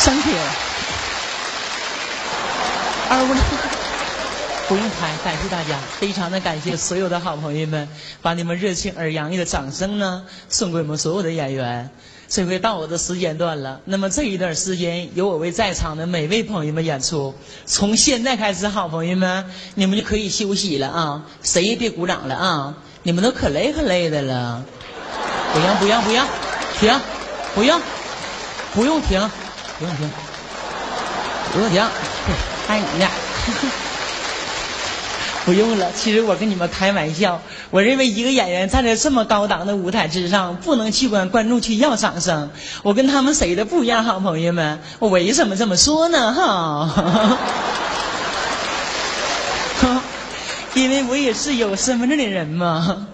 Thank you。二五六，不用拍，感谢大家，非常的感谢所有的好朋友们，把你们热情而洋溢的掌声呢送给我们所有的演员。这回到我的时间段了，那么这一段时间由我为在场的每位朋友们演出。从现在开始，好朋友们，你们就可以休息了啊！谁也别鼓掌了啊！你们都可累可累的了。不用不用不用，停，不用，不用停，不用停，不用停，爱你呢。不用了，其实我跟你们开玩笑。我认为一个演员站在这么高档的舞台之上，不能去管观众去要掌声。我跟他们谁的不一样，好朋友们？我为什么这么说呢？哈，因为我也是有身份证的人嘛。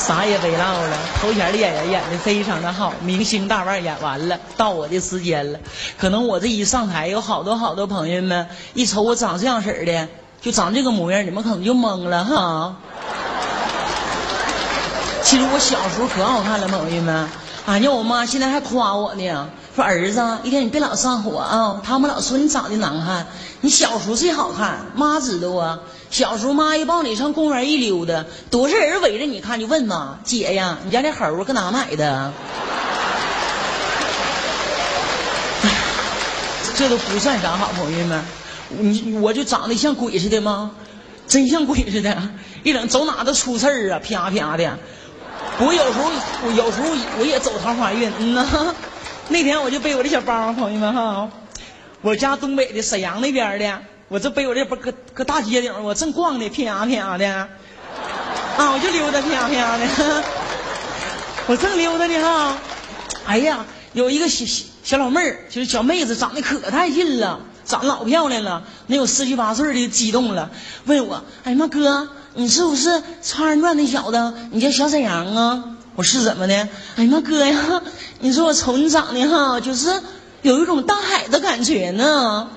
啥也别唠了，头前的演员演的非常的好，明星大腕演完了，到我的时间了。可能我这一上台，有好多好多朋友们一瞅我长这样式的。就长这个模样，你们可能就懵了哈。其实我小时候可好看了，朋友们。俺家我妈现在还夸我呢，说儿子一天你别老上火啊。他们老说你长得难看，你小时候最好看。妈知道啊，小时候妈一抱你上公园一溜达，多少人围着你看，就问嘛，姐呀，你家那猴搁哪买的？这都不算啥，好朋友们。你我就长得像鬼似的吗？真像鬼似的，一整走哪都出事儿啊，啪啪的。我有时候，我有时候我也走桃花运，嗯呐。那天我就背我的小包，朋友们哈，我家东北的沈阳那边的，我这背我这包搁搁大街顶，我正逛的啪啪的，啊，我就溜达啪啪的，我正溜达呢哈，哎呀，有一个小小老妹儿，就是小妹子，长得可带劲了。长老漂亮了，能有十七八岁的激动了，问我：“哎呀妈哥，你是不是《超人传》那小子？你叫小沈阳啊？”我是怎么的？哎呀妈哥呀，你说我瞅你长得哈，就是有一种大海的感觉呢。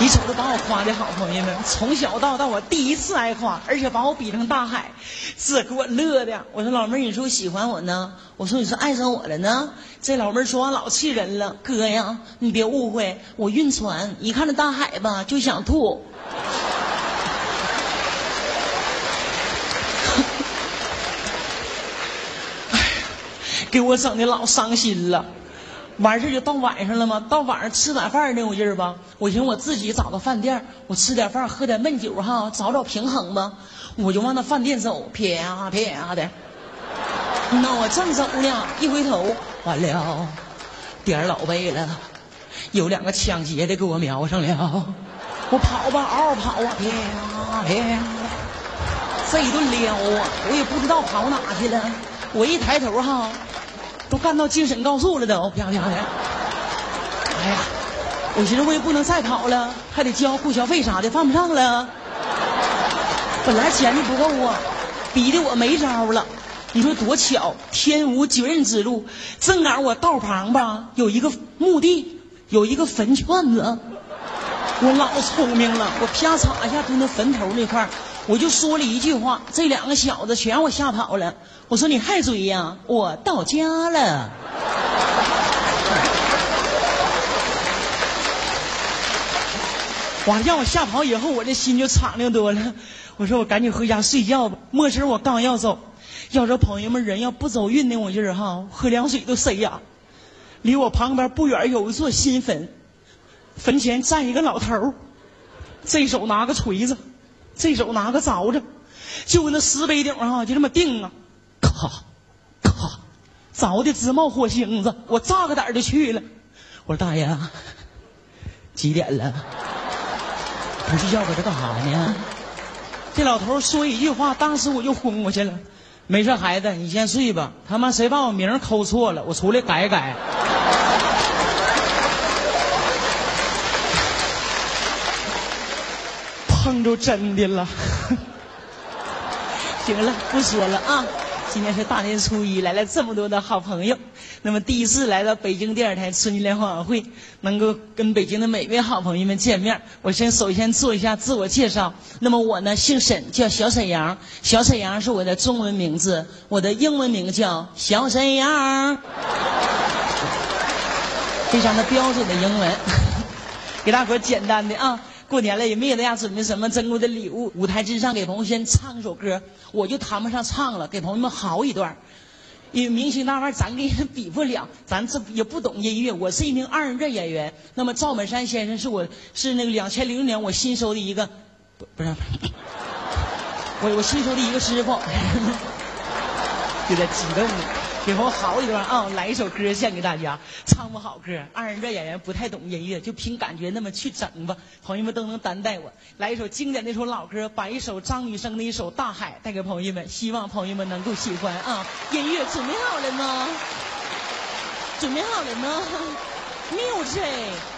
你瞅着把我夸的好，朋友们，从小到大我第一次挨夸，而且把我比成大海，这给我乐的。我说老妹儿，你说喜欢我呢？我说你是爱上我了呢？这老妹儿说老气人了，哥呀，你别误会，我晕船，一看这大海吧就想吐。给我整的老伤心了。完事就到晚上了吗？到晚上吃晚饭那会劲儿吧，我寻思我自己找个饭店，我吃点饭，喝点闷酒哈，找找平衡吧。我就往那饭店走，啪啪的。那我正走呢，一回头，完了，点老背了，有两个抢劫的给我瞄上了。我跑吧，嗷嗷跑啊，啪啪，这一顿撩啊，我也不知道跑哪去了。我一抬头哈。干到京沈高速了，都啪啪的。哎呀，我寻思我也不能再跑了，还得交过桥费啥的，犯不上了。本来钱就不够啊，逼得我没招了。你说多巧，天无绝人之路，正赶我道旁吧有一个墓地，有一个坟圈子。我老聪明了，我啪嚓一下从那坟头那块我就说了一句话，这两个小子全让我吓跑了。我说你还追呀？我到家了。完让我吓跑以后，我这心就敞亮多了。我说我赶紧回家睡觉吧。没事我刚要走，要说朋友们人要不走运那我劲儿哈，喝凉水都塞牙。离我旁边不远有一座新坟，坟前站一个老头，这手拿个锤子。这手拿个凿子，就那石碑顶上就这么定啊，咔，咔，凿的直冒火星子。我炸个胆就去了。我说大爷，几点了？不睡觉搁这干啥呢？这老头说一句话，当时我就昏过去了。没事，孩子，你先睡吧。他妈谁把我名抠错了？我出来改改。碰着真的了，行了，不说了啊！今天是大年初一，来了这么多的好朋友。那么第一次来到北京电视台春节联欢晚会，能够跟北京的每位好朋友们见面，我先首先做一下自我介绍。那么我呢，姓沈，叫小沈阳。小沈阳是我的中文名字，我的英文名叫小沈阳。非常的标准的英文，给大伙简单的啊，过年了也没给大家准备什么珍贵的礼物。舞台之上给朋友先唱一首歌，我就谈不上唱了，给朋友们嚎一段。因为明星那玩意儿咱跟人比不了，咱这也不懂音乐。我是一名二人转演员，那么赵本山先生是我是那个两千零六年我新收的一个，不不是，我我新收的一个师傅，有点激动了。给我好一段啊！来一首歌献给大家，唱不好歌，二人转演员不太懂音乐，就凭感觉那么去整吧。朋友们都能担待我。来一首经典的一首老歌，把一首张雨生的一首《大海》带给朋友们，希望朋友们能够喜欢啊！音乐准备好了吗？准备好了吗？Music。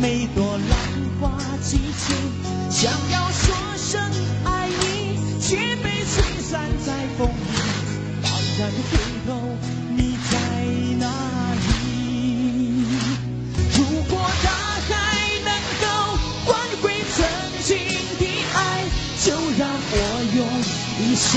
每朵浪花激起，想要说声爱你，却被吹散在风里。茫然回头，你在哪里？如果大海能够换回曾经的爱，就让我用一生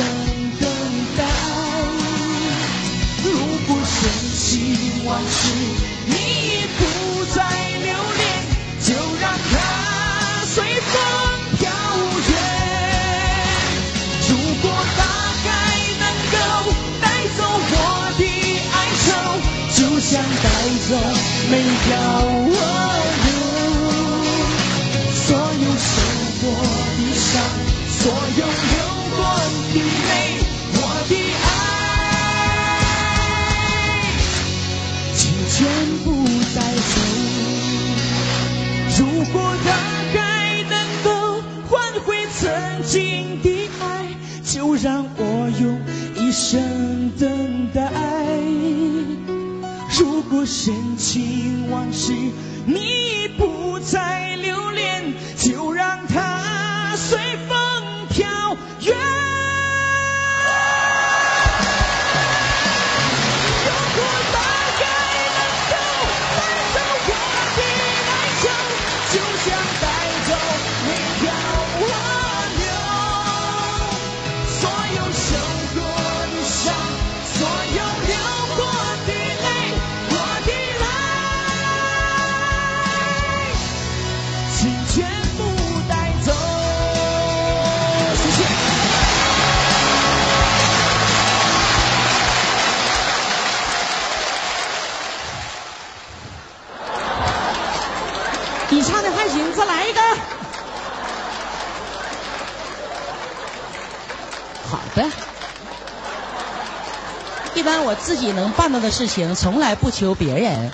走，每条深情往事你不你唱的还行，再来一段。好的一般我自己能办到的事情，从来不求别人。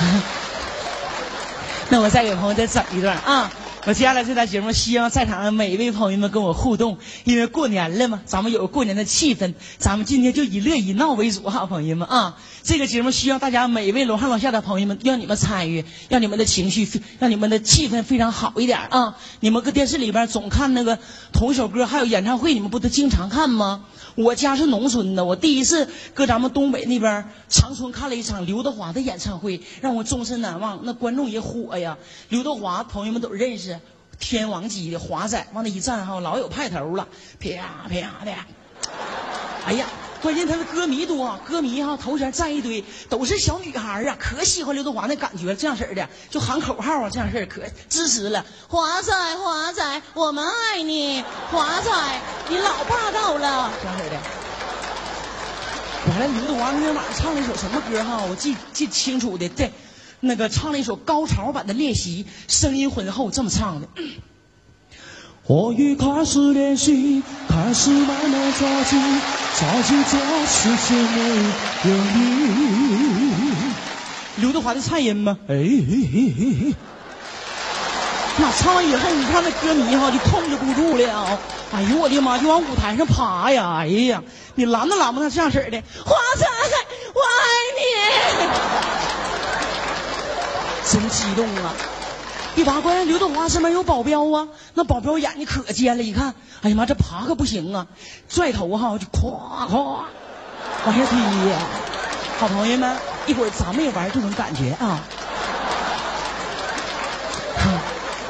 那我再给朋友再整一段啊！我接下来这档节目，希望在场的每一位朋友们跟我互动，因为过年了嘛，咱们有过年的气氛，咱们今天就以乐以闹为主哈，朋友们啊！这个节目需要大家每一位楼上楼下的朋友们，让你们参与，让你们的情绪，让你们的气氛非常好一点啊！你们搁电视里边总看那个同一首歌，还有演唱会，你们不都经常看吗？我家是农村的，我第一次搁咱们东北那边长春看了一场刘德华的演唱会，让我终身难忘。那观众也火呀，刘德华朋友们都认识，天王级的华仔，往那一站哈，老有派头了，啪啪的，哎呀。关键他的歌迷多，歌迷哈头前站一堆，都是小女孩啊，可喜欢刘德华那感觉，这样式的，就喊口号啊，这样式儿可支持了。华仔，华仔，我们爱你，华仔，你老霸道了，这样式的。完了，刘德华那天晚上唱了一首什么歌哈？我记记清楚的，对，那个唱了一首高潮版的练习，声音浑厚，这么唱的。我已开始练习，开始慢慢着急，着急这世界没有你。刘德华的颤音吗？哎，那唱完以后，你看那歌迷哈就控制不住了，哎呦我的妈，就往舞台上爬呀！哎呀，你拦都拦不上这样式儿的。华仔，我爱你，真激动啊！一拔关，刘德华身边有保镖啊，那保镖眼睛可尖了，一看，哎呀妈，这爬可不行啊，拽头哈就咵咵往下踢呀！好朋友们，一会儿咱们也玩这种感觉啊！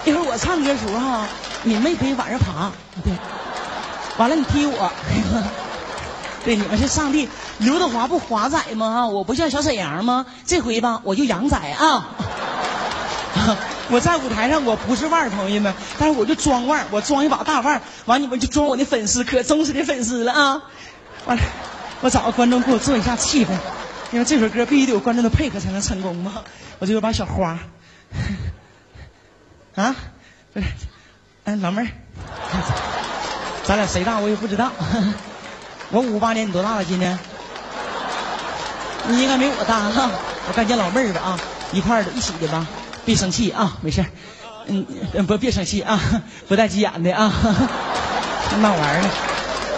一会儿我唱歌时候哈，你们也可以往上爬，对，完了你踢我，对，你们是上帝。刘德华不华仔吗？我不像小沈阳吗？这回吧，我就杨仔啊。我在舞台上我不是腕儿，朋友们，但是我就装腕儿，我装一把大腕儿，完你们就装我的粉丝，可忠实的粉丝了啊！完了，我找个观众给我做一下气氛，因为这首歌必须得有观众的配合才能成功嘛。我就有把小花，啊，不是，哎，老妹儿，咱俩谁大我也不知道。我五八年，你多大了？今年？你应该没我大哈。我干见老妹儿吧啊，一块儿的，一起的吧。别生气啊，没事嗯，不，别生气啊，不带急眼的啊，闹玩呢，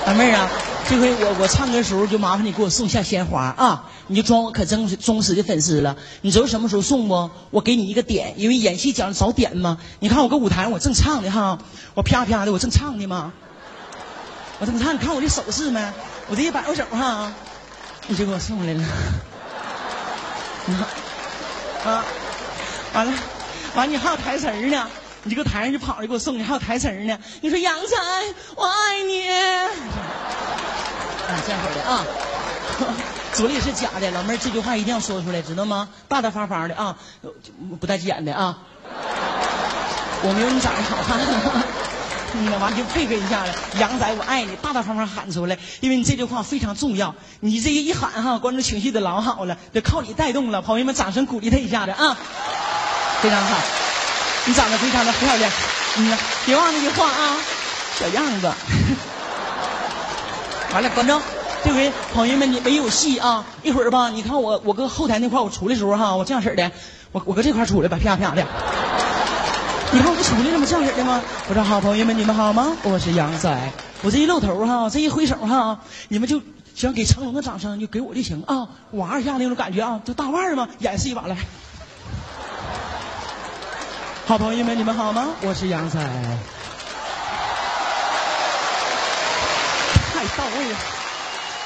老妹儿啊，这回我我唱歌时候就麻烦你给我送下鲜花啊，你就装我可真忠实的粉丝了。你知道什么时候送不？我给你一个点，因为演戏讲究找点嘛。你看我搁舞台上我正唱的哈，我啪啪的我正唱的嘛，我正唱，你看我这手势没？我这一摆过手哈，你就给我送来了，你看啊。完了，完了，你还有台词呢，你这个台上就跑着给我送，你还有台词呢。你说杨仔，我爱你。啊，这样式的啊，嘴里是假的，老妹儿这句话一定要说出来，知道吗？大大方方的啊，不带急眼的啊。我没有你长得好看，嗯，完就配合一下子。杨仔，我爱你，大大方方喊出来，因为你这句话非常重要。你这一喊哈，观众情绪得老好了，得靠你带动了。朋友们，掌声鼓励他一下子啊。非常好，你长得非常的漂亮，嗯，别忘了那句话啊，小样子。完了，观众，这回朋友们你没有戏啊，一会儿吧，你看我我搁后台那块我出来时候哈，我这样式的，我我搁这块出来吧，啪啪的。你看我不出来了吗？这样式的吗？我说好，朋友们你们好吗？我是杨仔，我这一露头哈，这一挥手哈，你们就想给成龙的掌声就给我就行啊，玩一下那种感觉啊，就大腕儿嘛，演示一把来。好朋友们，你们好吗？我是杨仔，太到位了！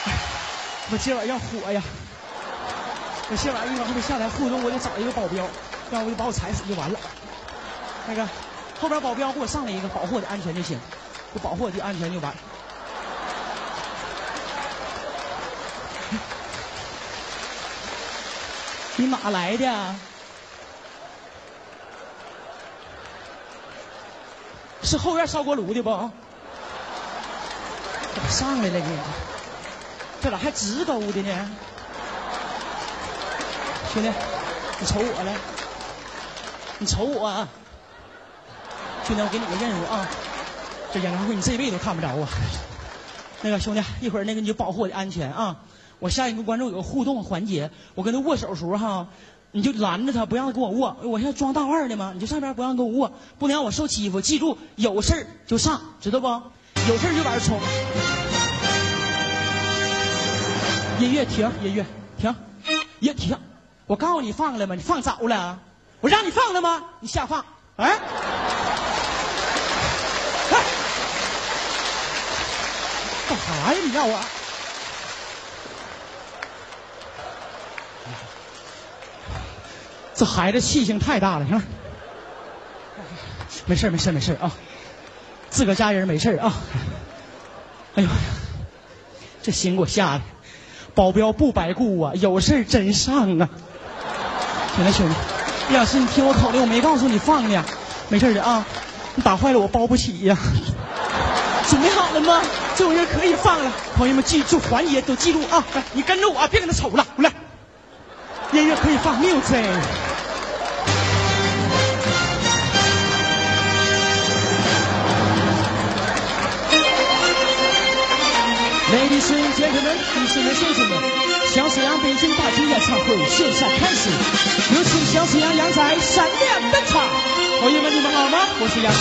我今晚要火呀！我今晚一会儿还得下台互动，我得找一个保镖，要不就把我踩死就完了。那个后边保镖给我上来一个，保护我的安全就行，就保护我的安全就完。你哪来的？是后院烧锅炉的不？怎么上来了你？这咋还直勾的呢？兄弟，你瞅我来，你瞅我。啊！兄弟，我给你个任务啊！这演唱会你这辈子都看不着啊！那个兄弟，一会儿那个你就保护我的安全啊！我下一个观众有个互动环节，我跟他握手时候哈。你就拦着他，不让他跟我握。我现在装大腕的吗？你就上边不让跟我握，不能让我受欺负。记住，有事就上，知道不？有事就往这冲。音乐停，音乐停，音停。我告诉你放了吗？你放早了。我让你放了吗？你瞎放。哎，哎，干啥呀？你要我？这孩子气性太大了，行了，没事没事没事啊，自个家人没事啊。哎呦，这心给我吓的，保镖不白顾啊，有事真上啊。行了兄弟，老师你听我口令，我没告诉你放呢，没事的啊。你打坏了我包不起呀。准备好了吗？这玩意儿可以放了，朋友们记住环节都记住啊。来，你跟着我，别跟他瞅了，来。音乐可以放，music。Ladies and gentlemen，女士们、先生们。小沈阳北京大型演唱会线下开始，有请小沈阳杨仔闪亮登场。朋友们，你们好吗？我是杨仔。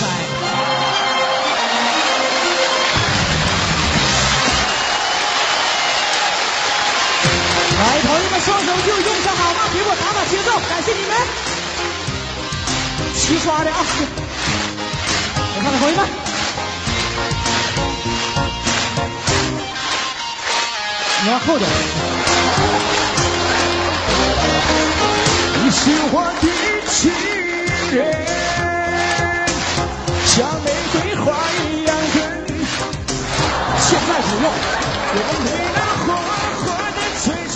来，朋友们，双手就用上好吗？给我打打节奏，感谢你们。齐刷的啊！我看看朋友们，你要后点。你是我的情人，像玫瑰花一样的，现在不用。用你那火火的嘴唇，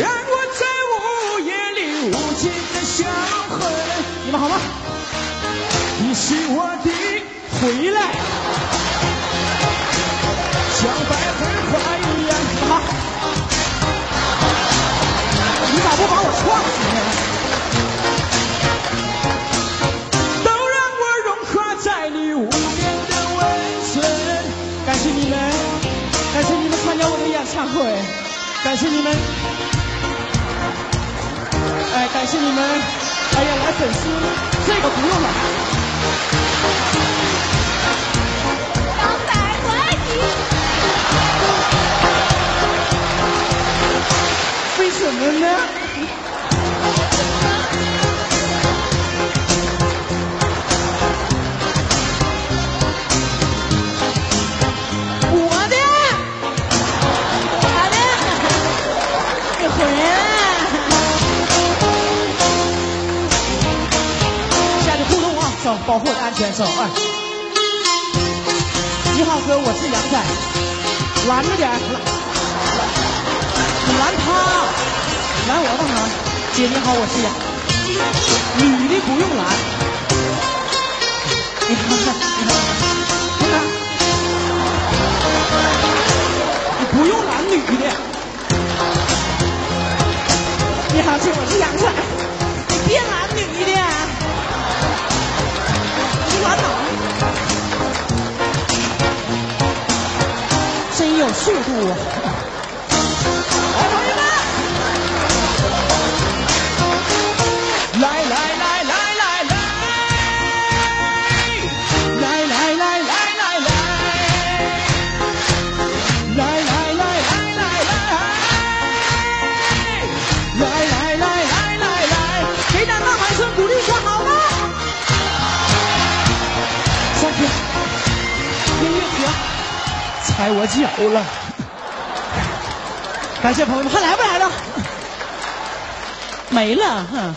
让我在午夜里无尽的销魂。你们好吗？你是我的回来，把我撞死？都让我融化在你无边的温存。感谢你们，感谢你们参加我的演唱会，感谢你们，哎，感谢你们，哎呀，来粉丝，这个不用了。先生，哎。你好哥，我是杨仔，拦着点，你拦他，拦我干啥？姐你好，我是杨，女的不用拦，你看看，你看，你看，你不用拦女的。你好，姐，我是杨仔，你别拦有速度啊！欧了。感谢朋友们，还来不来了？没了，哼。